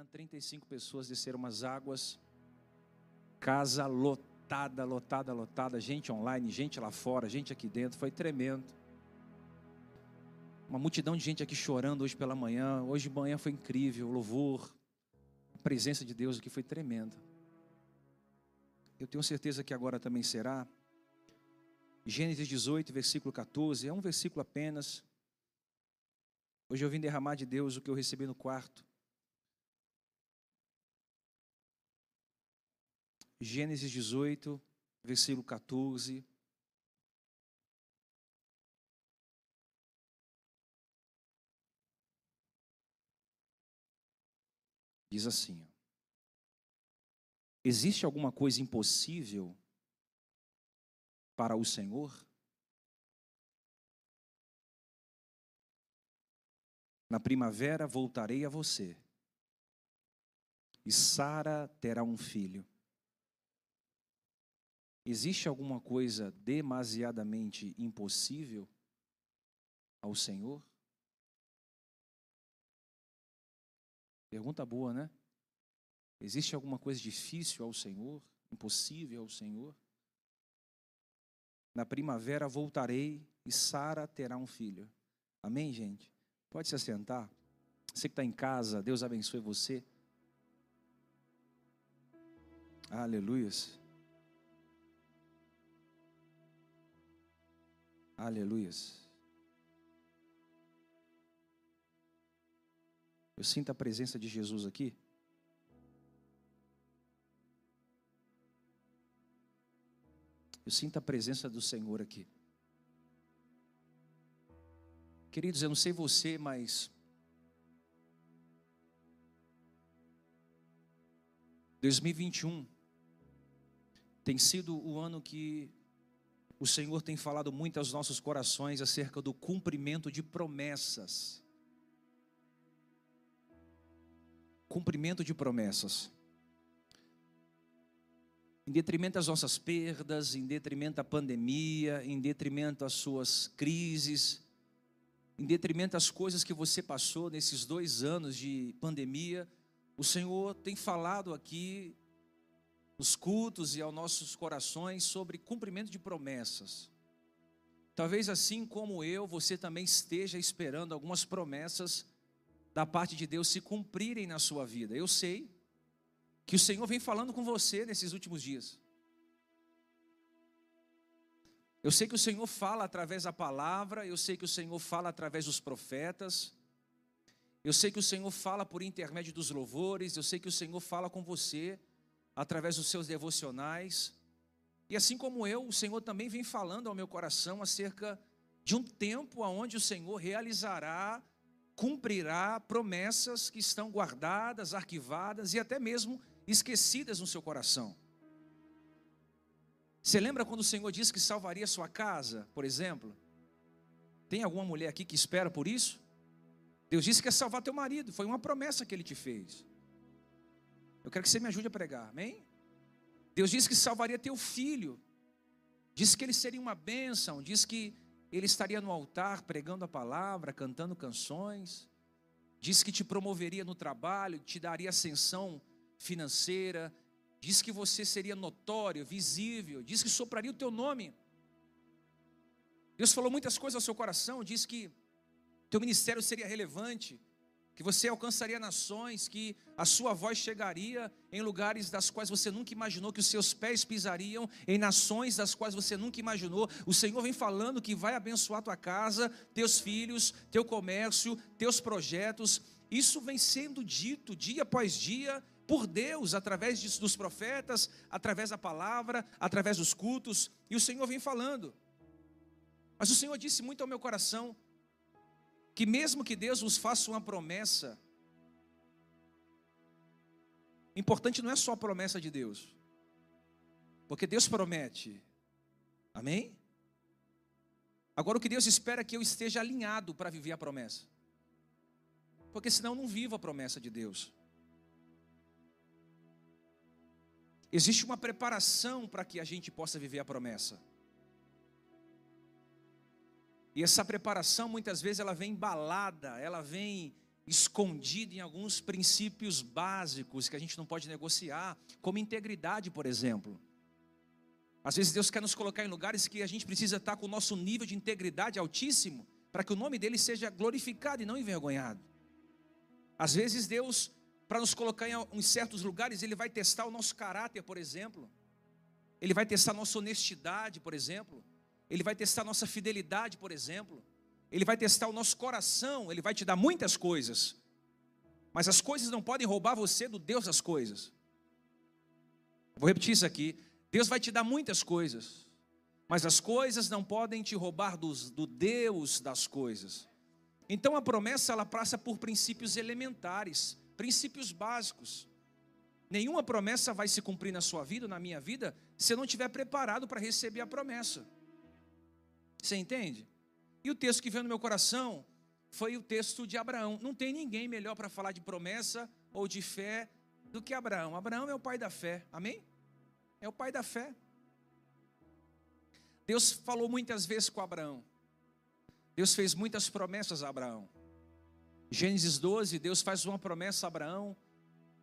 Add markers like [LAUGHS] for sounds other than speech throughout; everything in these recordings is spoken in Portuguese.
manhã, 35 pessoas desceram umas águas, casa lotada, lotada, lotada, gente online, gente lá fora, gente aqui dentro, foi tremendo. Uma multidão de gente aqui chorando hoje pela manhã, hoje de manhã foi incrível, louvor, a presença de Deus aqui foi tremenda. Eu tenho certeza que agora também será. Gênesis 18, versículo 14, é um versículo apenas. Hoje eu vim derramar de Deus o que eu recebi no quarto. Gênesis 18, versículo 14. Diz assim: Existe alguma coisa impossível para o Senhor? Na primavera voltarei a você, e Sara terá um filho. Existe alguma coisa demasiadamente impossível ao Senhor? Pergunta boa, né? Existe alguma coisa difícil ao Senhor? Impossível ao Senhor? Na primavera voltarei e Sara terá um filho. Amém, gente? Pode se assentar. Você que está em casa, Deus abençoe você. Aleluias. Aleluias. Eu sinto a presença de Jesus aqui. Eu sinto a presença do Senhor aqui. Queridos, eu não sei você, mas 2021 tem sido o ano que o Senhor tem falado muito aos nossos corações acerca do cumprimento de promessas. Cumprimento de promessas. Em detrimento das nossas perdas, em detrimento da pandemia, em detrimento das suas crises, em detrimento das coisas que você passou nesses dois anos de pandemia, o Senhor tem falado aqui nos cultos e aos nossos corações sobre cumprimento de promessas. Talvez assim como eu, você também esteja esperando algumas promessas da parte de Deus se cumprirem na sua vida. Eu sei que o Senhor vem falando com você nesses últimos dias. Eu sei que o Senhor fala através da palavra, eu sei que o Senhor fala através dos profetas, eu sei que o Senhor fala por intermédio dos louvores, eu sei que o Senhor fala com você através dos seus devocionais. E assim como eu, o Senhor também vem falando ao meu coração acerca de um tempo onde o Senhor realizará, cumprirá promessas que estão guardadas, arquivadas e até mesmo esquecidas no seu coração. Você lembra quando o Senhor disse que salvaria sua casa, por exemplo? Tem alguma mulher aqui que espera por isso? Deus disse que ia salvar teu marido, foi uma promessa que ele te fez. Eu quero que você me ajude a pregar, amém? Deus disse que salvaria teu filho, disse que ele seria uma bênção, disse que ele estaria no altar pregando a palavra, cantando canções, disse que te promoveria no trabalho, te daria ascensão financeira, disse que você seria notório, visível, disse que sopraria o teu nome. Deus falou muitas coisas ao seu coração, disse que teu ministério seria relevante, que você alcançaria nações, que a sua voz chegaria em lugares das quais você nunca imaginou, que os seus pés pisariam em nações das quais você nunca imaginou. O Senhor vem falando que vai abençoar tua casa, teus filhos, teu comércio, teus projetos. Isso vem sendo dito dia após dia por Deus, através dos profetas, através da palavra, através dos cultos, e o Senhor vem falando. Mas o Senhor disse muito ao meu coração, que mesmo que Deus nos faça uma promessa, importante não é só a promessa de Deus, porque Deus promete, amém? Agora o que Deus espera é que eu esteja alinhado para viver a promessa, porque senão eu não vivo a promessa de Deus. Existe uma preparação para que a gente possa viver a promessa. E essa preparação muitas vezes ela vem embalada, ela vem escondido em alguns princípios básicos que a gente não pode negociar, como integridade, por exemplo. Às vezes Deus quer nos colocar em lugares que a gente precisa estar com o nosso nível de integridade altíssimo, para que o nome dele seja glorificado e não envergonhado. Às vezes Deus, para nos colocar em certos lugares, Ele vai testar o nosso caráter, por exemplo. Ele vai testar nossa honestidade, por exemplo. Ele vai testar nossa fidelidade, por exemplo. Ele vai testar o nosso coração, ele vai te dar muitas coisas. Mas as coisas não podem roubar você do Deus das coisas. Vou repetir isso aqui. Deus vai te dar muitas coisas, mas as coisas não podem te roubar dos, do Deus das coisas. Então a promessa ela passa por princípios elementares, princípios básicos. Nenhuma promessa vai se cumprir na sua vida, na minha vida, se eu não estiver preparado para receber a promessa. Você entende? E o texto que veio no meu coração foi o texto de Abraão. Não tem ninguém melhor para falar de promessa ou de fé do que Abraão. Abraão é o pai da fé. Amém? É o pai da fé. Deus falou muitas vezes com Abraão. Deus fez muitas promessas a Abraão. Gênesis 12, Deus faz uma promessa a Abraão.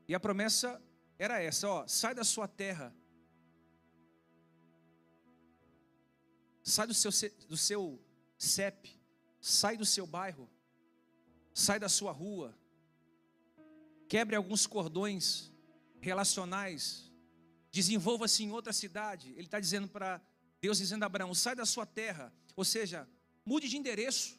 E a promessa era essa, ó, sai da sua terra. Sai do seu, do seu CEP, sai do seu bairro, sai da sua rua, quebre alguns cordões relacionais, desenvolva-se em outra cidade. Ele está dizendo para Deus, dizendo a Abraão: sai da sua terra, ou seja, mude de endereço,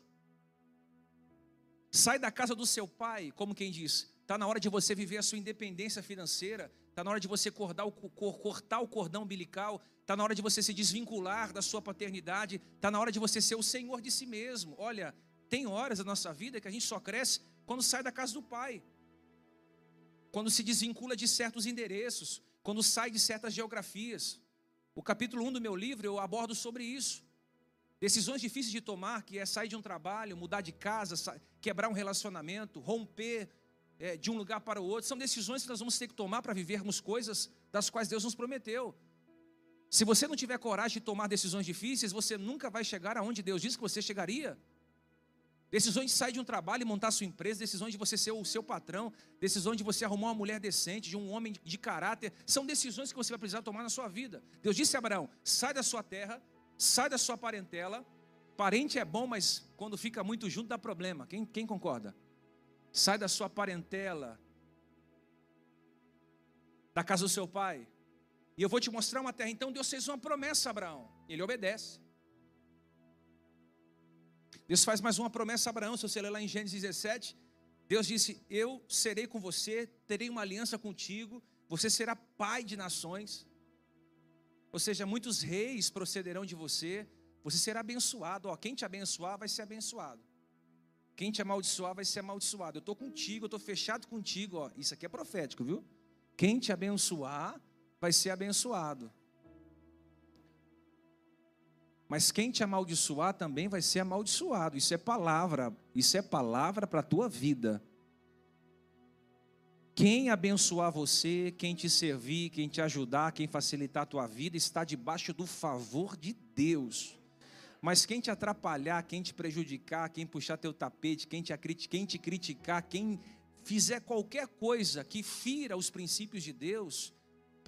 sai da casa do seu pai, como quem diz, Está na hora de você viver a sua independência financeira. Está na hora de você cortar o, cortar o cordão umbilical. Está na hora de você se desvincular da sua paternidade. Está na hora de você ser o senhor de si mesmo. Olha, tem horas da nossa vida que a gente só cresce quando sai da casa do pai. Quando se desvincula de certos endereços. Quando sai de certas geografias. O capítulo 1 do meu livro eu abordo sobre isso. Decisões difíceis de tomar, que é sair de um trabalho, mudar de casa, quebrar um relacionamento, romper é, de um lugar para o outro, são decisões que nós vamos ter que tomar para vivermos coisas das quais Deus nos prometeu. Se você não tiver coragem de tomar decisões difíceis, você nunca vai chegar aonde Deus disse que você chegaria. Decisões de sair de um trabalho e montar sua empresa, decisões de você ser o seu patrão, decisões de você arrumar uma mulher decente, de um homem de caráter, são decisões que você vai precisar tomar na sua vida. Deus disse a Abraão: sai da sua terra, sai da sua parentela. Parente é bom, mas quando fica muito junto dá problema. Quem, quem concorda? sai da sua parentela, da casa do seu pai, e eu vou te mostrar uma terra. Então Deus fez uma promessa a Abraão, ele obedece. Deus faz mais uma promessa a Abraão, se você ler lá em Gênesis 17, Deus disse: Eu serei com você, terei uma aliança contigo, você será pai de nações. Ou seja, muitos reis procederão de você, você será abençoado. Ó, quem te abençoar vai ser abençoado. Quem te amaldiçoar vai ser amaldiçoado. Eu estou contigo, eu estou fechado contigo. Ó. Isso aqui é profético, viu? Quem te abençoar vai ser abençoado. Mas quem te amaldiçoar também vai ser amaldiçoado. Isso é palavra, isso é palavra para a tua vida. Quem abençoar você, quem te servir, quem te ajudar, quem facilitar a tua vida, está debaixo do favor de Deus. Mas quem te atrapalhar, quem te prejudicar, quem puxar teu tapete, quem te, quem te criticar, quem fizer qualquer coisa que fira os princípios de Deus,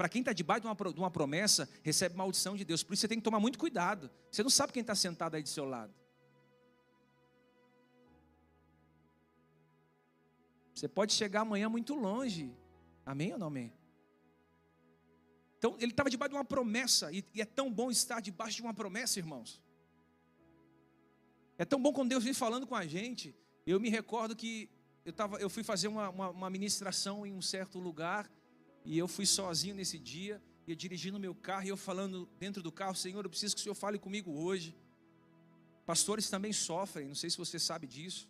para quem está debaixo de uma, de uma promessa, recebe maldição de Deus. Por isso você tem que tomar muito cuidado. Você não sabe quem está sentado aí do seu lado. Você pode chegar amanhã muito longe. Amém ou não amém? Então, ele estava debaixo de uma promessa, e, e, é tão bom estar debaixo de uma promessa, irmãos. É tão bom quando Deus vem falando com a gente. Eu me recordo que eu, tava, eu fui fazer uma, uma, uma ministração em um certo lugar e eu fui sozinho nesse dia, eu dirigindo meu carro e eu falando dentro do carro, Senhor, eu preciso que o Senhor fale comigo hoje. Pastores também sofrem, não sei se você sabe disso.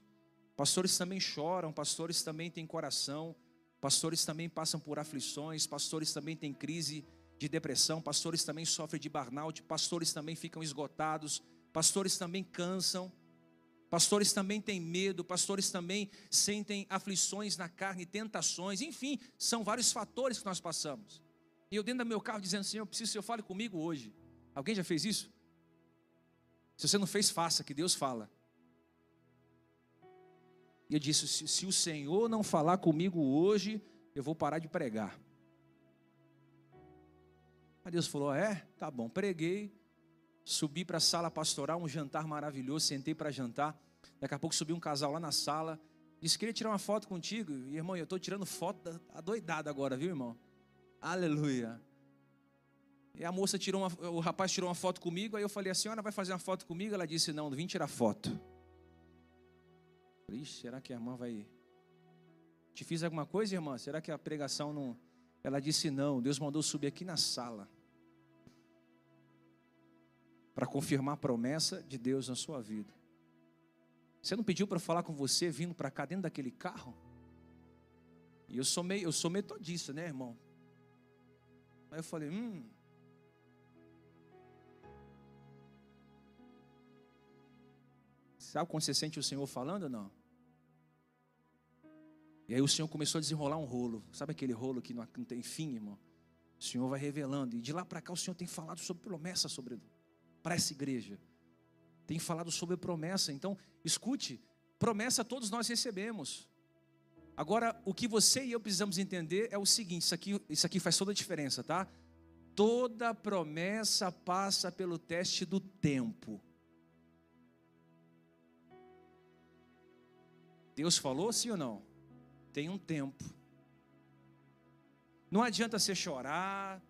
Pastores também choram, pastores também têm coração, pastores também passam por aflições, pastores também têm crise de depressão, pastores também sofrem de burnout, pastores também ficam esgotados, pastores também cansam. Pastores também têm medo, pastores também sentem aflições na carne, tentações, enfim, são vários fatores que nós passamos. E eu dentro do meu carro dizendo, Senhor, eu preciso que o Senhor fale comigo hoje. Alguém já fez isso? Se você não fez, faça, que Deus fala. E eu disse: se, se o Senhor não falar comigo hoje, eu vou parar de pregar. Aí Deus falou: é, tá bom. Preguei, subi para a sala pastoral, um jantar maravilhoso, sentei para jantar. Daqui a pouco subiu um casal lá na sala. Disse: queria tirar uma foto contigo. E irmão, eu estou tirando foto adoidada agora, viu, irmão? Aleluia. E a moça tirou uma, o rapaz tirou uma foto comigo, aí eu falei, a senhora vai fazer uma foto comigo? Ela disse, não, vim tirar foto. Ixi, será que a irmã vai. Te fiz alguma coisa, irmã? Será que a pregação não. Ela disse, não, Deus mandou subir aqui na sala. Para confirmar a promessa de Deus na sua vida. Você não pediu para falar com você vindo para cá dentro daquele carro? E eu sou meio, eu sou metodista, né, irmão? Aí eu falei, hum, Sabe quando você sente o Senhor falando ou não? E aí o Senhor começou a desenrolar um rolo. Sabe aquele rolo que não tem fim, irmão? O Senhor vai revelando. E de lá para cá o Senhor tem falado sobre promessa sobre para essa igreja. Tem falado sobre promessa. Então, escute, promessa todos nós recebemos. Agora, o que você e eu precisamos entender é o seguinte, isso aqui, isso aqui faz toda a diferença, tá? Toda promessa passa pelo teste do tempo. Deus falou sim ou não? Tem um tempo. Não adianta você chorar,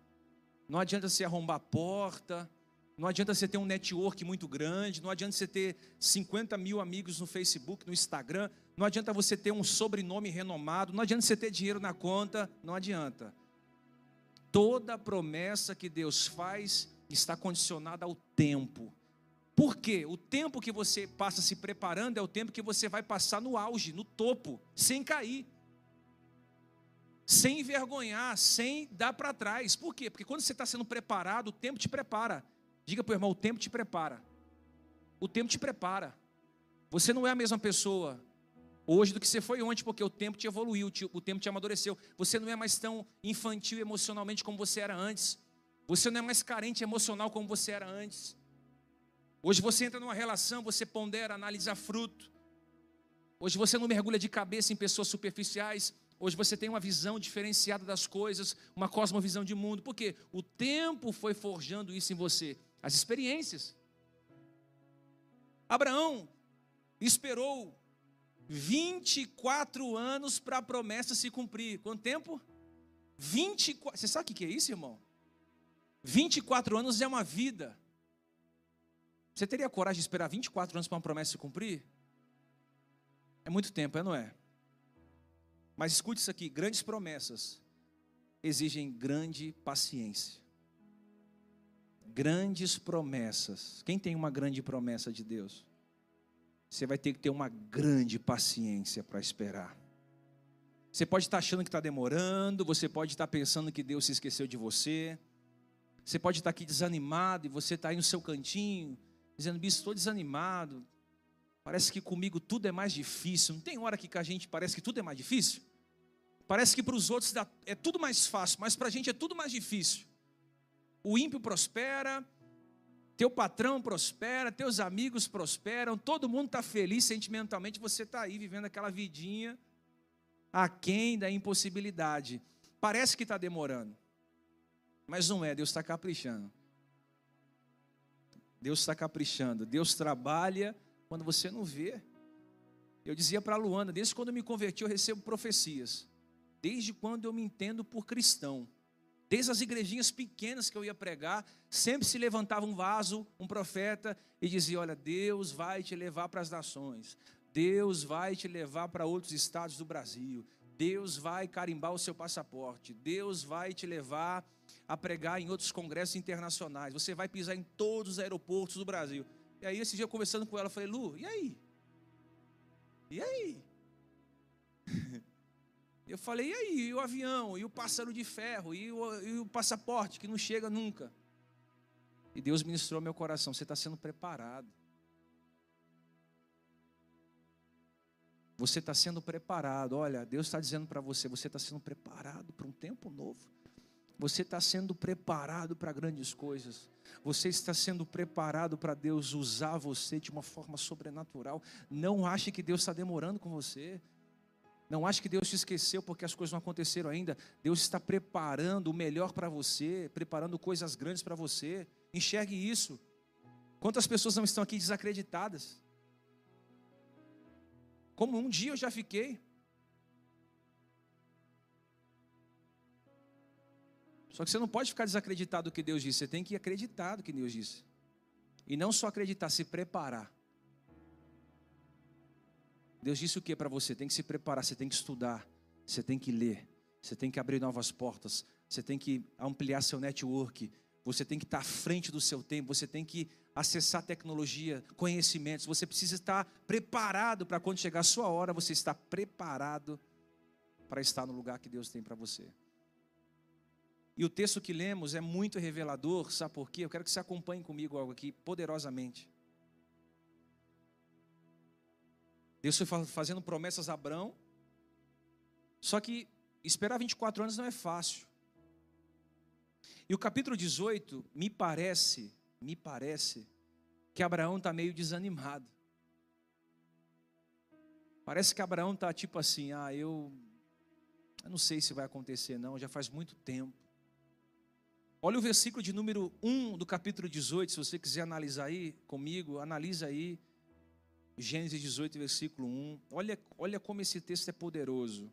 não adianta você arrombar a porta, não adianta você ter um network muito grande, não adianta você ter 50 mil amigos no Facebook, no Instagram, não adianta você ter um sobrenome renomado, não adianta você ter dinheiro na conta, não adianta. Toda promessa que Deus faz está condicionada ao tempo. Por quê? O tempo que você passa se preparando é o tempo que você vai passar no auge, no topo, sem cair. Sem envergonhar, sem dar para trás. Por quê? Porque quando você está sendo preparado, o tempo te prepara. Diga para o irmão: o tempo te prepara. O tempo te prepara. Você não é a mesma pessoa hoje do que você foi ontem, porque o tempo te evoluiu, o tempo te amadureceu. Você não é mais tão infantil emocionalmente como você era antes. Você não é mais carente emocional como você era antes. Hoje você entra numa relação, você pondera, analisa fruto. Hoje você não mergulha de cabeça em pessoas superficiais. Hoje você tem uma visão diferenciada das coisas, uma cosmovisão de mundo. Porque o tempo foi forjando isso em você, as experiências. Abraão esperou 24 anos para a promessa se cumprir. Quanto tempo? 24. Você sabe o que é isso, irmão? 24 anos é uma vida. Você teria coragem de esperar 24 anos para uma promessa se cumprir? É muito tempo, é não é? Mas escute isso aqui: grandes promessas exigem grande paciência. Grandes promessas. Quem tem uma grande promessa de Deus? Você vai ter que ter uma grande paciência para esperar. Você pode estar achando que está demorando, você pode estar pensando que Deus se esqueceu de você, você pode estar aqui desanimado e você está aí no seu cantinho, dizendo, bispo, estou desanimado. Parece que comigo tudo é mais difícil. Não tem hora que a gente parece que tudo é mais difícil? Parece que para os outros é tudo mais fácil, mas para a gente é tudo mais difícil. O ímpio prospera, teu patrão prospera, teus amigos prosperam, todo mundo está feliz sentimentalmente, você está aí vivendo aquela vidinha aquém da impossibilidade. Parece que está demorando, mas não é, Deus está caprichando. Deus está caprichando. Deus trabalha quando você não vê. Eu dizia para a Luana, desde quando eu me converti, eu recebo profecias. Desde quando eu me entendo por cristão. Desde as igrejinhas pequenas que eu ia pregar, sempre se levantava um vaso, um profeta, e dizia: Olha, Deus vai te levar para as nações, Deus vai te levar para outros estados do Brasil, Deus vai carimbar o seu passaporte, Deus vai te levar a pregar em outros congressos internacionais, você vai pisar em todos os aeroportos do Brasil. E aí, esse dia, conversando com ela, eu falei, Lu, e aí? E aí? [LAUGHS] Eu falei, e aí? E o avião? E o pássaro de ferro? E o, e o passaporte que não chega nunca? E Deus ministrou meu coração, você está sendo preparado. Você está sendo preparado. Olha, Deus está dizendo para você, você está sendo preparado para um tempo novo. Você está sendo preparado para grandes coisas. Você está sendo preparado para Deus usar você de uma forma sobrenatural. Não ache que Deus está demorando com você. Não ache que Deus te esqueceu porque as coisas não aconteceram ainda. Deus está preparando o melhor para você, preparando coisas grandes para você. Enxergue isso. Quantas pessoas não estão aqui desacreditadas? Como um dia eu já fiquei. Só que você não pode ficar desacreditado do que Deus disse, você tem que acreditar do que Deus disse. E não só acreditar, se preparar. Deus disse o que para você? Tem que se preparar, você tem que estudar, você tem que ler, você tem que abrir novas portas, você tem que ampliar seu network, você tem que estar à frente do seu tempo, você tem que acessar tecnologia, conhecimentos, você precisa estar preparado para quando chegar a sua hora, você estar preparado para estar no lugar que Deus tem para você. E o texto que lemos é muito revelador, sabe por quê? Eu quero que você acompanhe comigo algo aqui poderosamente. Deus foi fazendo promessas a Abraão, só que esperar 24 anos não é fácil. E o capítulo 18, me parece, me parece, que Abraão está meio desanimado. Parece que Abraão está tipo assim, ah, eu, eu não sei se vai acontecer não, já faz muito tempo. Olha o versículo de número 1 do capítulo 18, se você quiser analisar aí comigo, analisa aí. Gênesis 18, versículo 1. Olha, olha como esse texto é poderoso.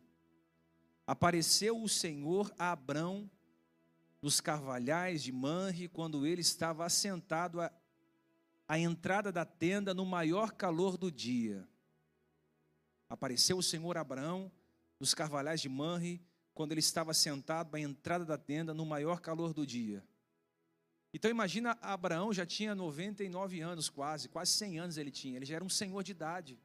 Apareceu o Senhor a Abrão nos carvalhais de Manre, quando ele estava assentado à, à entrada da tenda no maior calor do dia. Apareceu o Senhor a Abraão nos carvalhais de Manre, quando ele estava sentado à entrada da tenda no maior calor do dia. Então imagina Abraão já tinha 99 anos quase, quase 100 anos ele tinha, ele já era um senhor de idade.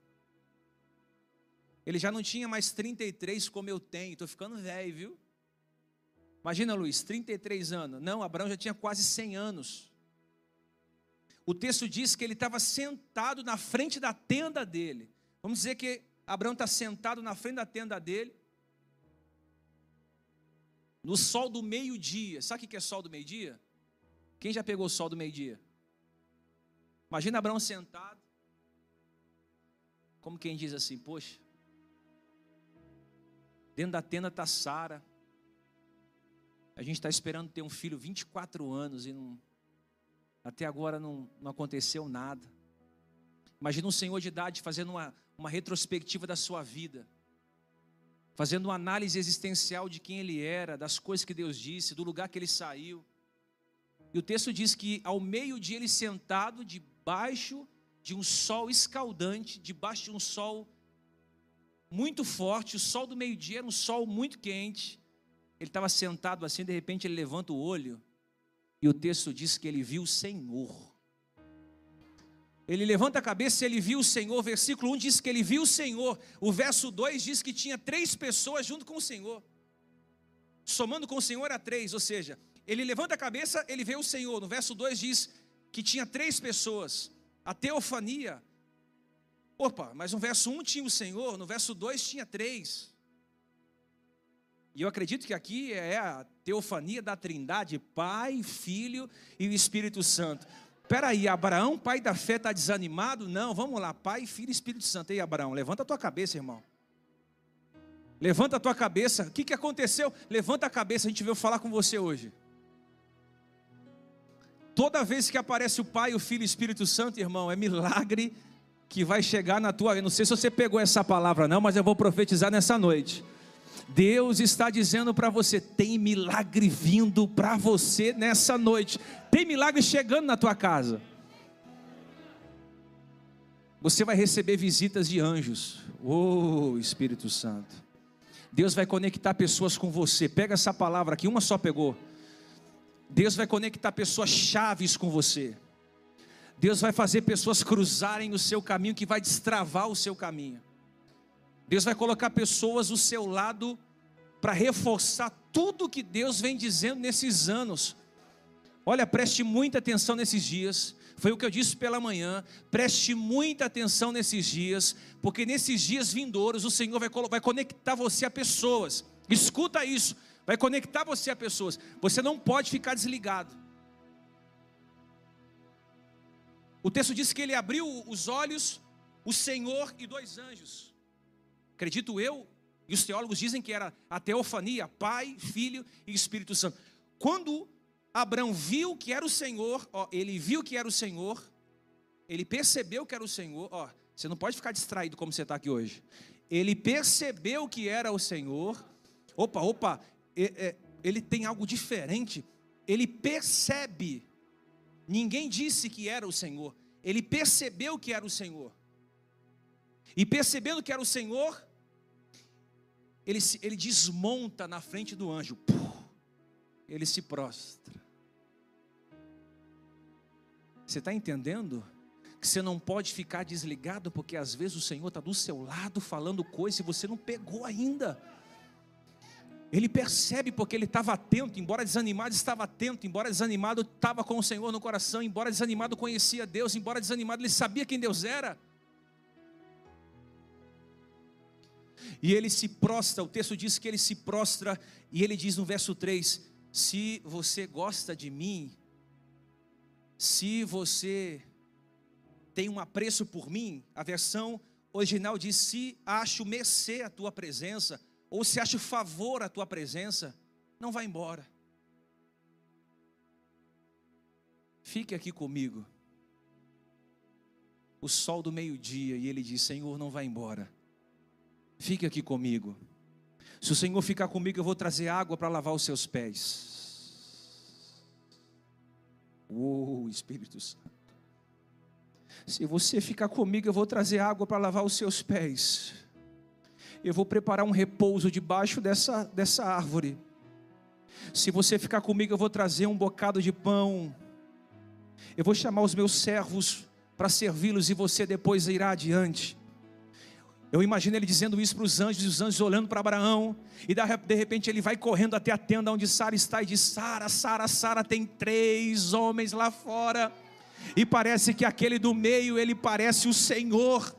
Ele já não tinha mais 33 como eu tenho, estou ficando velho, viu? Imagina Luiz, 33 anos. Não, Abraão já tinha quase 100 anos. O texto diz que ele estava sentado na frente da tenda dele. Vamos dizer que Abraão está sentado na frente da tenda dele no sol do meio-dia. Sabe o que é sol do meio-dia? Quem já pegou o sol do meio-dia? Imagina Abraão sentado. Como quem diz assim, poxa. Dentro da tenda está Sara. A gente está esperando ter um filho 24 anos e não, até agora não, não aconteceu nada. Imagina um senhor de idade fazendo uma, uma retrospectiva da sua vida fazendo uma análise existencial de quem ele era, das coisas que Deus disse, do lugar que ele saiu. E o texto diz que ao meio-dia ele sentado debaixo de um sol escaldante, debaixo de um sol muito forte, o sol do meio-dia era um sol muito quente. Ele estava sentado assim, de repente ele levanta o olho, e o texto diz que ele viu o Senhor ele levanta a cabeça e ele viu o Senhor. Versículo 1 diz que ele viu o Senhor. O verso 2 diz que tinha três pessoas junto com o Senhor. Somando com o Senhor a três, ou seja, ele levanta a cabeça, ele vê o Senhor. No verso 2 diz que tinha três pessoas. A teofania. Opa, mas no verso 1 tinha o Senhor, no verso 2 tinha três. E eu acredito que aqui é a teofania da Trindade, Pai, Filho e o Espírito Santo. Peraí, Abraão, pai da fé, está desanimado? Não, vamos lá, Pai, Filho e Espírito Santo. Ei, Abraão, levanta a tua cabeça, irmão. Levanta a tua cabeça. O que, que aconteceu? Levanta a cabeça, a gente veio falar com você hoje. Toda vez que aparece o Pai, o Filho e o Espírito Santo, irmão, é milagre que vai chegar na tua. Eu não sei se você pegou essa palavra, não, mas eu vou profetizar nessa noite. Deus está dizendo para você: tem milagre vindo para você nessa noite, tem milagre chegando na tua casa. Você vai receber visitas de anjos, oh Espírito Santo. Deus vai conectar pessoas com você. Pega essa palavra aqui, uma só pegou. Deus vai conectar pessoas chaves com você. Deus vai fazer pessoas cruzarem o seu caminho, que vai destravar o seu caminho. Deus vai colocar pessoas do seu lado para reforçar tudo que Deus vem dizendo nesses anos. Olha, preste muita atenção nesses dias. Foi o que eu disse pela manhã. Preste muita atenção nesses dias, porque nesses dias vindouros o Senhor vai, vai conectar você a pessoas. Escuta isso. Vai conectar você a pessoas. Você não pode ficar desligado. O texto diz que ele abriu os olhos, o Senhor e dois anjos. Acredito eu, e os teólogos dizem que era a teofania, Pai, Filho e Espírito Santo. Quando Abraão viu que era o Senhor, ó, ele viu que era o Senhor, ele percebeu que era o Senhor, ó, você não pode ficar distraído como você está aqui hoje. Ele percebeu que era o Senhor. Opa, opa, ele tem algo diferente. Ele percebe. Ninguém disse que era o Senhor. Ele percebeu que era o Senhor. E percebendo que era o Senhor, ele, ele desmonta na frente do anjo. Ele se prostra. Você está entendendo? que você não pode ficar desligado, porque às vezes o Senhor está do seu lado falando coisas e você não pegou ainda. Ele percebe porque ele estava atento, embora desanimado, estava atento, embora desanimado, estava com o Senhor no coração, embora desanimado, conhecia Deus, embora desanimado, ele sabia quem Deus era. E ele se prostra, o texto diz que ele se prostra, e ele diz no verso 3: Se você gosta de mim, se você tem um apreço por mim, a versão original diz: se acho mercê a tua presença, ou se acho favor a tua presença, não vá embora. Fique aqui comigo. O sol do meio-dia, e ele diz: Senhor, não vá embora. Fique aqui comigo. Se o Senhor ficar comigo, eu vou trazer água para lavar os seus pés. Oh, Espírito Santo. Se você ficar comigo, eu vou trazer água para lavar os seus pés. Eu vou preparar um repouso debaixo dessa, dessa árvore. Se você ficar comigo, eu vou trazer um bocado de pão. Eu vou chamar os meus servos para servi-los e você depois irá adiante. Eu imagino ele dizendo isso para os anjos, e os anjos olhando para Abraão, e de repente ele vai correndo até a tenda onde Sara está e diz: Sara, Sara, Sara, tem três homens lá fora e parece que aquele do meio, ele parece o Senhor.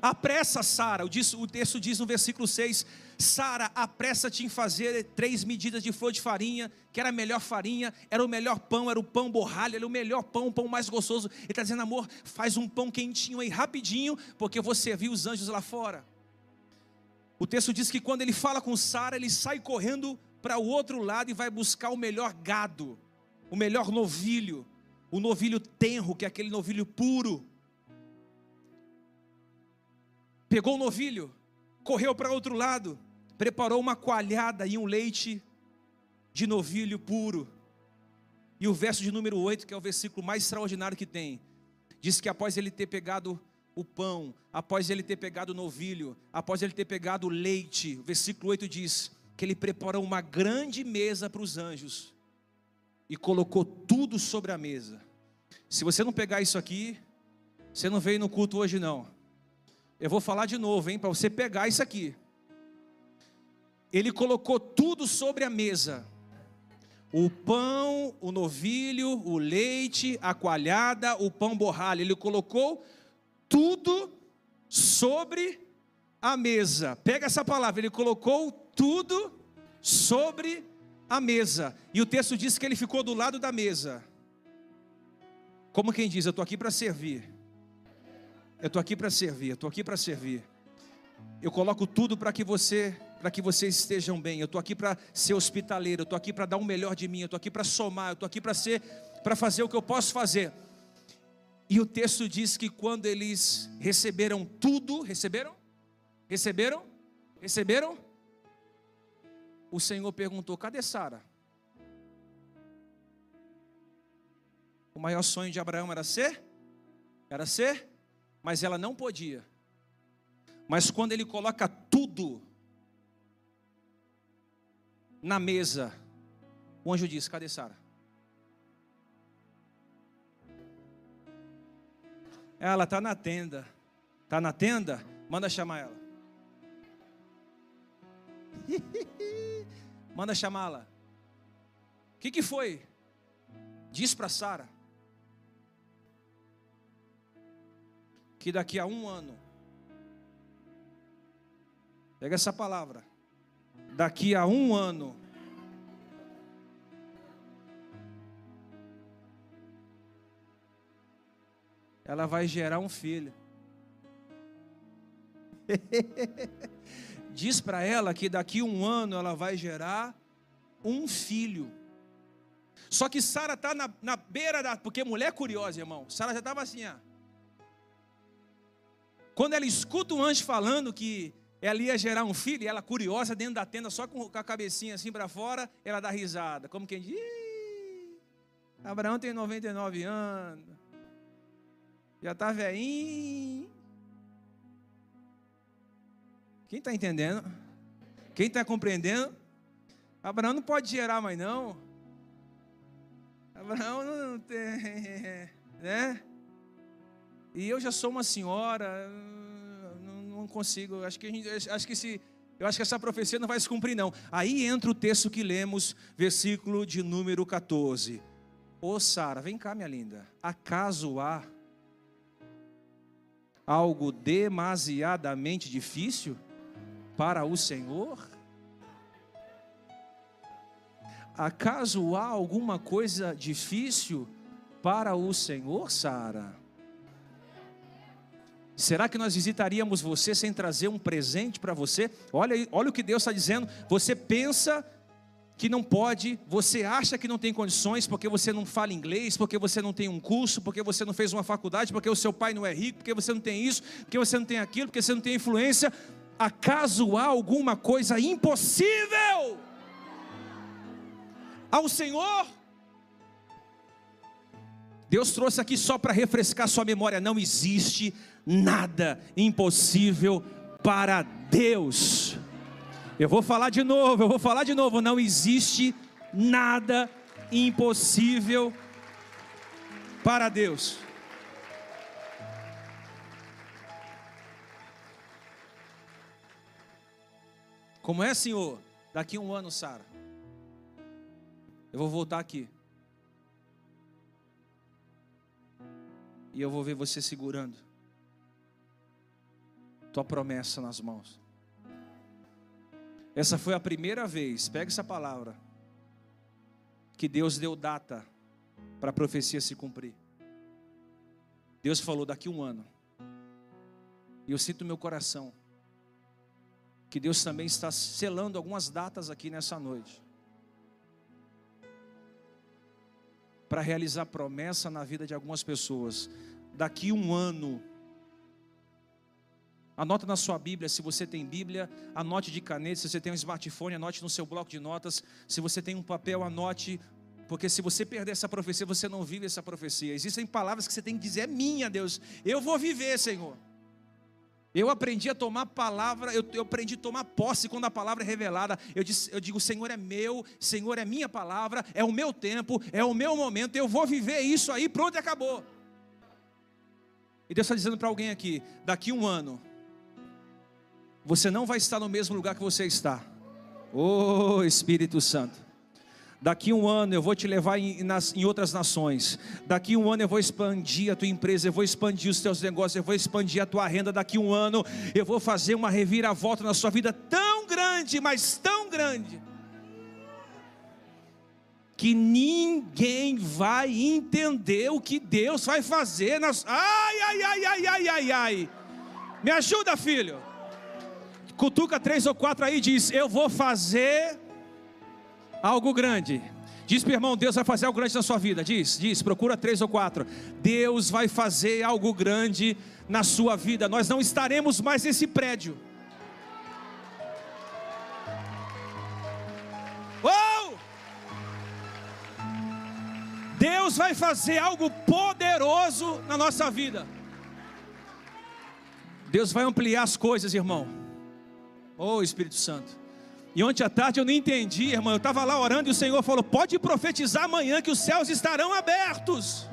Apressa, Sara, o texto diz no versículo 6: Sara, apressa-te em fazer três medidas de flor de farinha, que era a melhor farinha, era o melhor pão, era o pão borralho, era o melhor pão, o pão mais gostoso. Ele está dizendo, amor, faz um pão quentinho aí rapidinho, porque você viu os anjos lá fora. O texto diz que quando ele fala com Sara, ele sai correndo para o outro lado e vai buscar o melhor gado, o melhor novilho o novilho tenro, que é aquele novilho puro. Pegou o novilho, correu para outro lado, preparou uma coalhada e um leite de novilho puro. E o verso de número 8, que é o versículo mais extraordinário que tem, diz que após ele ter pegado o pão, após ele ter pegado o novilho, após ele ter pegado o leite, o versículo 8 diz que ele preparou uma grande mesa para os anjos e colocou tudo sobre a mesa. Se você não pegar isso aqui, você não veio no culto hoje não. Eu vou falar de novo, hein, para você pegar isso aqui. Ele colocou tudo sobre a mesa. O pão, o novilho, o leite, a coalhada, o pão borralho. Ele colocou tudo sobre a mesa. Pega essa palavra, ele colocou tudo sobre a mesa. E o texto diz que ele ficou do lado da mesa. Como quem diz, eu estou aqui para servir. Eu estou aqui para servir, eu estou aqui para servir. Eu coloco tudo para que você, para que vocês estejam bem. Eu estou aqui para ser hospitaleiro, eu estou aqui para dar o melhor de mim, eu estou aqui para somar, eu estou aqui para ser, para fazer o que eu posso fazer. E o texto diz que quando eles receberam tudo, receberam? Receberam? Receberam? O Senhor perguntou: cadê Sara? O maior sonho de Abraão era ser? Era ser, mas ela não podia. Mas quando ele coloca tudo na mesa, o anjo diz: Cadê Sara? Ela está na tenda. Está na tenda? Manda chamar ela. [LAUGHS] Manda chamá-la. O que, que foi? Diz para Sara. Que daqui a um ano. Pega essa palavra. daqui a um ano, ela vai gerar um filho. [LAUGHS] Diz para ela que daqui a um ano ela vai gerar um filho. Só que Sara está na, na, beira da. Porque mulher curiosa, irmão. Sara já estava assim, ó. Quando ela escuta o anjo falando que ela ia gerar um filho, e ela curiosa dentro da tenda, só com a cabecinha assim para fora, ela dá risada. Como quem diz: Abraão tem 99 anos, já está velhinho. Quem está entendendo? Quem está compreendendo? Abraão não pode gerar mais não. Abraão não tem, [LAUGHS] né? E eu já sou uma senhora, não, consigo. Acho que, gente, acho que se, eu acho que essa profecia não vai se cumprir não. Aí entra o texto que lemos, versículo de número 14. Ô Sara, vem cá, minha linda. Acaso há algo demasiadamente difícil para o Senhor? Acaso há alguma coisa difícil para o Senhor, Sara? Será que nós visitaríamos você sem trazer um presente para você? Olha, olha o que Deus está dizendo. Você pensa que não pode, você acha que não tem condições porque você não fala inglês, porque você não tem um curso, porque você não fez uma faculdade, porque o seu pai não é rico, porque você não tem isso, porque você não tem aquilo, porque você não tem influência. Acaso há alguma coisa impossível? ao Senhor. Deus trouxe aqui só para refrescar sua memória: não existe nada impossível para Deus. Eu vou falar de novo, eu vou falar de novo: não existe nada impossível para Deus. Como é, Senhor? Daqui um ano, Sara. Eu vou voltar aqui. E eu vou ver você segurando tua promessa nas mãos. Essa foi a primeira vez, pega essa palavra, que Deus deu data para a profecia se cumprir. Deus falou daqui um ano. E eu sinto meu coração que Deus também está selando algumas datas aqui nessa noite. para realizar promessa na vida de algumas pessoas. Daqui um ano, Anota na sua Bíblia, se você tem Bíblia, anote de caneta, se você tem um smartphone, anote no seu bloco de notas, se você tem um papel, anote, porque se você perder essa profecia, você não vive essa profecia. Existem palavras que você tem que dizer, é minha, Deus, eu vou viver, Senhor. Eu aprendi a tomar palavra, eu, eu, aprendi a tomar posse quando a palavra é revelada. Eu, disse, eu digo, Senhor é meu, Senhor é minha palavra, é o meu tempo, é o meu momento, eu vou viver isso aí, pronto acabou. E Deus está dizendo para alguém aqui: daqui um ano, você não vai estar no mesmo lugar que você está. Oh Espírito Santo. Daqui um ano eu vou te levar em, nas, em outras nações. Daqui um ano eu vou expandir a tua empresa, eu vou expandir os teus negócios, eu vou expandir a tua renda. Daqui um ano eu vou fazer uma reviravolta na sua vida tão grande, mas tão grande, que ninguém vai entender o que Deus vai fazer nas. Ai, ai, ai, ai, ai, ai, ai. Me ajuda, filho. Cutuca três ou quatro aí e diz: Eu vou fazer algo grande. Diz para irmão, Deus vai fazer algo grande na sua vida. Diz, diz, procura três ou quatro. Deus vai fazer algo grande na sua vida. Nós não estaremos mais nesse prédio. Oh! Deus vai fazer algo poderoso na nossa vida. Deus vai ampliar as coisas, irmão. Oh Espírito Santo. E ontem à tarde eu não entendi, irmão. Eu estava lá orando e o Senhor falou: Pode profetizar amanhã que os céus estarão abertos.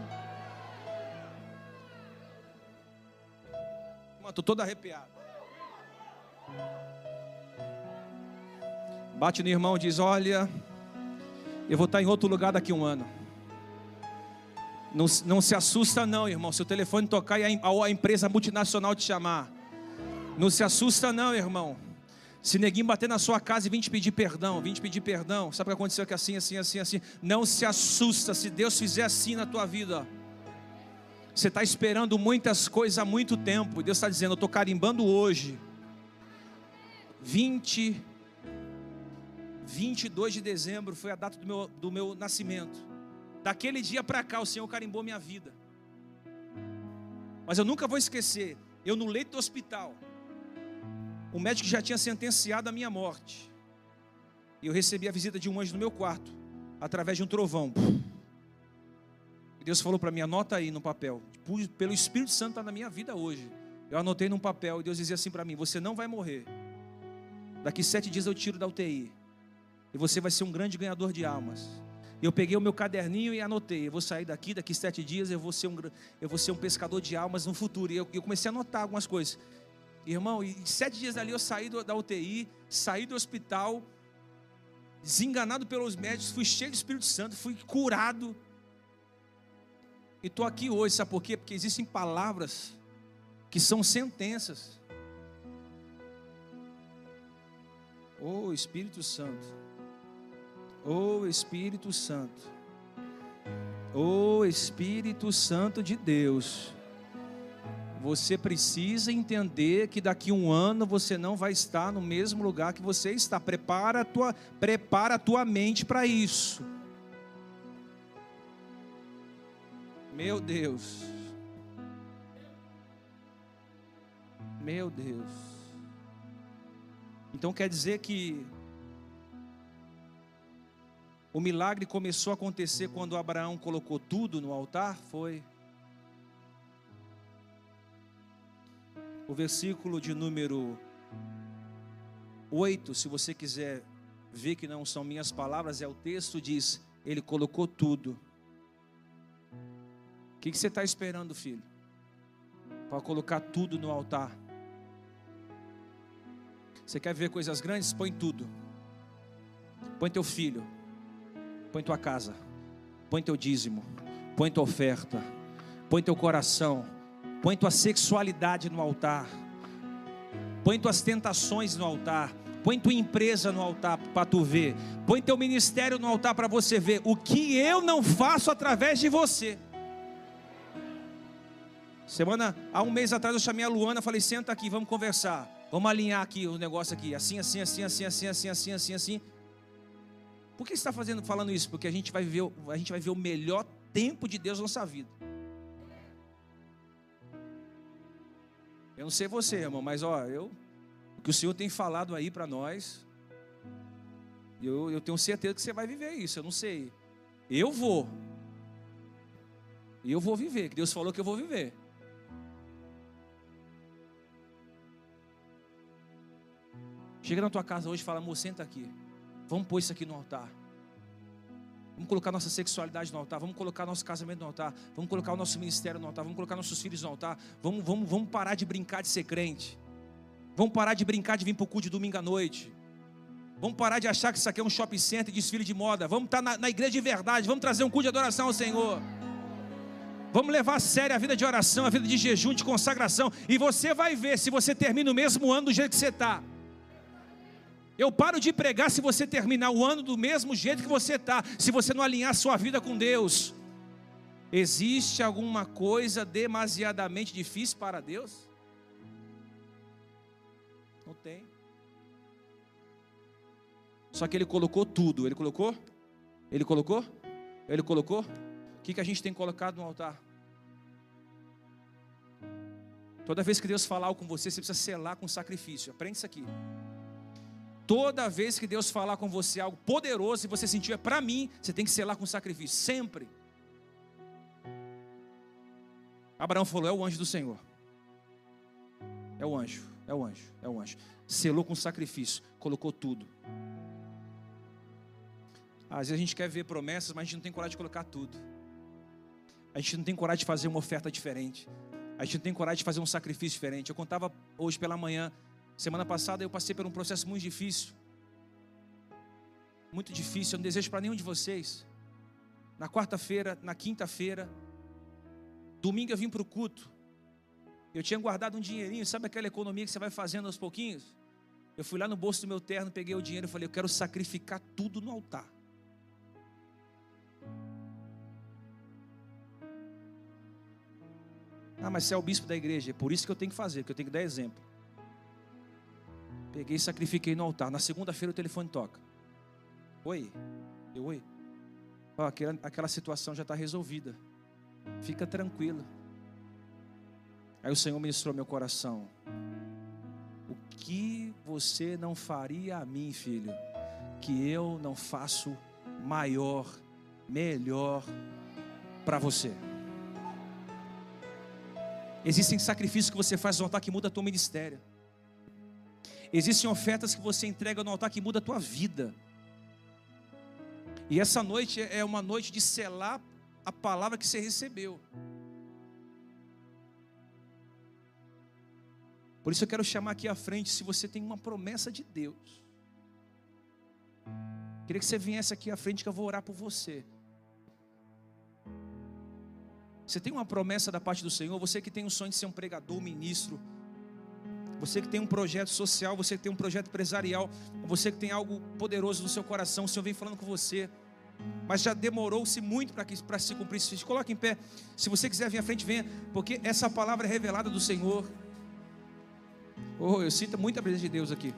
Estou todo arrepiado. Bate no irmão e diz: Olha, eu vou estar em outro lugar daqui a um ano. Não, não se assusta, não, irmão. Se o telefone tocar e a, a empresa multinacional te chamar, não se assusta, não, irmão. Se neguinho bater na sua casa e vir te pedir perdão, vir te pedir perdão, sabe o que aconteceu que assim, assim, assim, assim. Não se assusta se Deus fizer assim na tua vida. Você está esperando muitas coisas há muito tempo. E Deus está dizendo, eu estou carimbando hoje. 20, 22 de dezembro foi a data do meu, do meu nascimento. Daquele dia para cá, o Senhor carimbou minha vida. Mas eu nunca vou esquecer, eu no leito do hospital, o médico já tinha sentenciado a minha morte. E eu recebi a visita de um anjo no meu quarto, através de um trovão. E Deus falou para mim: anota aí no papel. Pelo Espírito Santo está na minha vida hoje. Eu anotei num papel e Deus dizia assim para mim: Você não vai morrer. Daqui sete dias eu tiro da UTI. E você vai ser um grande ganhador de almas. Eu peguei o meu caderninho e anotei: Eu vou sair daqui, daqui sete dias eu vou ser um, eu vou ser um pescador de almas no futuro. E eu, eu comecei a anotar algumas coisas. Irmão, e sete dias ali eu saí da UTI, saí do hospital, desenganado pelos médicos, fui cheio do Espírito Santo, fui curado. E estou aqui hoje, sabe por quê? Porque existem palavras que são sentenças. Oh Espírito Santo, oh Espírito Santo, oh Espírito Santo de Deus. Você precisa entender que daqui a um ano você não vai estar no mesmo lugar que você está. Prepara a tua, prepara a tua mente para isso. Meu Deus. Meu Deus. Então quer dizer que o milagre começou a acontecer quando Abraão colocou tudo no altar? Foi. O versículo de número 8, se você quiser ver que não são minhas palavras, é o texto, diz: Ele colocou tudo. O que, que você está esperando, filho? Para colocar tudo no altar. Você quer ver coisas grandes? Põe tudo. Põe teu filho. Põe tua casa. Põe teu dízimo. Põe tua oferta. Põe teu coração Põe tua sexualidade no altar. Põe tuas tentações no altar. Põe tua empresa no altar para tu ver. Põe teu ministério no altar para você ver o que eu não faço através de você. Semana, há um mês atrás eu chamei a Luana, falei: "Senta aqui, vamos conversar. Vamos alinhar aqui o negócio aqui, assim, assim, assim, assim, assim, assim, assim, assim, assim". Por que está fazendo, falando isso? Porque a gente vai ver, a gente vai ver o melhor tempo de Deus na nossa vida. Eu não sei você, irmão, mas ó, eu, o que o Senhor tem falado aí para nós, eu, eu tenho certeza que você vai viver isso. Eu não sei. Eu vou. E eu vou viver, que Deus falou que eu vou viver. Chega na tua casa hoje e fala, amor, senta aqui. Vamos pôr isso aqui no altar. Vamos colocar nossa sexualidade no altar, vamos colocar nosso casamento no altar, vamos colocar o nosso ministério no altar, vamos colocar nossos filhos no altar, vamos, vamos, vamos parar de brincar de ser crente, vamos parar de brincar de vir para o culto de domingo à noite, vamos parar de achar que isso aqui é um shopping center, desfile de moda, vamos estar na, na igreja de verdade, vamos trazer um culto de adoração ao Senhor. Vamos levar a sério a vida de oração, a vida de jejum, de consagração. E você vai ver se você termina o mesmo ano do jeito que você está. Eu paro de pregar se você terminar o ano do mesmo jeito que você está, se você não alinhar sua vida com Deus. Existe alguma coisa demasiadamente difícil para Deus? Não tem. Só que Ele colocou tudo. Ele colocou? Ele colocou? Ele colocou? O que, que a gente tem colocado no altar? Toda vez que Deus falar com você, você precisa selar com sacrifício. Aprende isso aqui. Toda vez que Deus falar com você algo poderoso e você sentir é para mim, você tem que selar com sacrifício, sempre. Abraão falou: é o anjo do Senhor. É o anjo, é o anjo, é o anjo. Selou com sacrifício, colocou tudo. Às vezes a gente quer ver promessas, mas a gente não tem coragem de colocar tudo. A gente não tem coragem de fazer uma oferta diferente. A gente não tem coragem de fazer um sacrifício diferente. Eu contava hoje pela manhã Semana passada eu passei por um processo muito difícil. Muito difícil, eu não desejo para nenhum de vocês. Na quarta-feira, na quinta-feira, domingo eu vim para o culto. Eu tinha guardado um dinheirinho, sabe aquela economia que você vai fazendo aos pouquinhos? Eu fui lá no bolso do meu terno, peguei o dinheiro e falei: Eu quero sacrificar tudo no altar. Ah, mas você é o bispo da igreja, é por isso que eu tenho que fazer, que eu tenho que dar exemplo. Peguei e sacrifiquei no altar. Na segunda-feira o telefone toca. Oi, eu oi. Aquela, aquela situação já está resolvida. Fica tranquilo. Aí o Senhor ministrou meu coração. O que você não faria a mim, filho, que eu não faço maior, melhor para você? Existem sacrifícios que você faz no altar que muda teu ministério. Existem ofertas que você entrega no altar que muda a tua vida. E essa noite é uma noite de selar a palavra que você recebeu. Por isso eu quero chamar aqui à frente, se você tem uma promessa de Deus. Queria que você viesse aqui à frente que eu vou orar por você. Você tem uma promessa da parte do Senhor, você que tem um sonho de ser um pregador, um ministro, você que tem um projeto social, você que tem um projeto empresarial, você que tem algo poderoso no seu coração, o Senhor vem falando com você, mas já demorou-se muito para se cumprir. Se coloque em pé, se você quiser vir à frente, venha, porque essa palavra é revelada do Senhor. Oh, eu sinto muita presença de Deus aqui.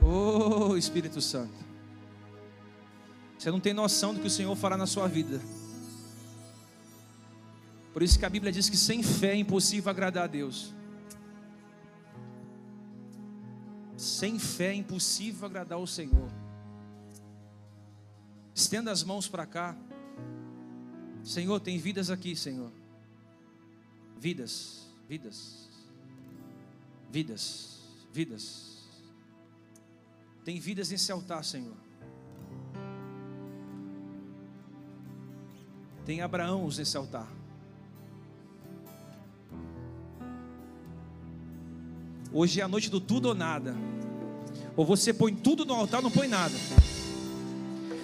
Oh, Espírito Santo. Você não tem noção do que o Senhor fará na sua vida. Por isso que a Bíblia diz que sem fé é impossível agradar a Deus. Sem fé é impossível agradar ao Senhor. Estenda as mãos para cá. Senhor, tem vidas aqui, Senhor. Vidas, vidas vidas, vidas. Tem vidas nesse altar, Senhor. Tem Abraãos nesse altar. Hoje é a noite do tudo ou nada. Ou você põe tudo no altar não põe nada.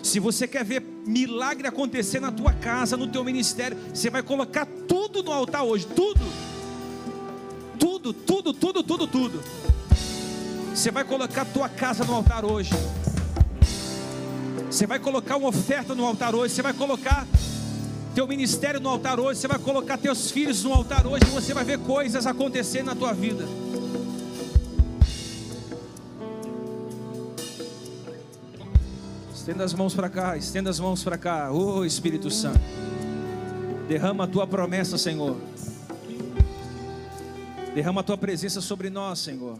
Se você quer ver milagre acontecer na tua casa, no teu ministério, você vai colocar tudo no altar hoje, tudo tudo, tudo, tudo, tudo, tudo. Você vai colocar tua casa no altar hoje. Você vai colocar uma oferta no altar hoje. Você vai colocar teu ministério no altar hoje. Você vai colocar teus filhos no altar hoje. E você vai ver coisas acontecer na tua vida. Estenda as mãos para cá, estenda as mãos para cá. Oh, Espírito Santo. Derrama a tua promessa, Senhor. Derrama a tua presença sobre nós, Senhor.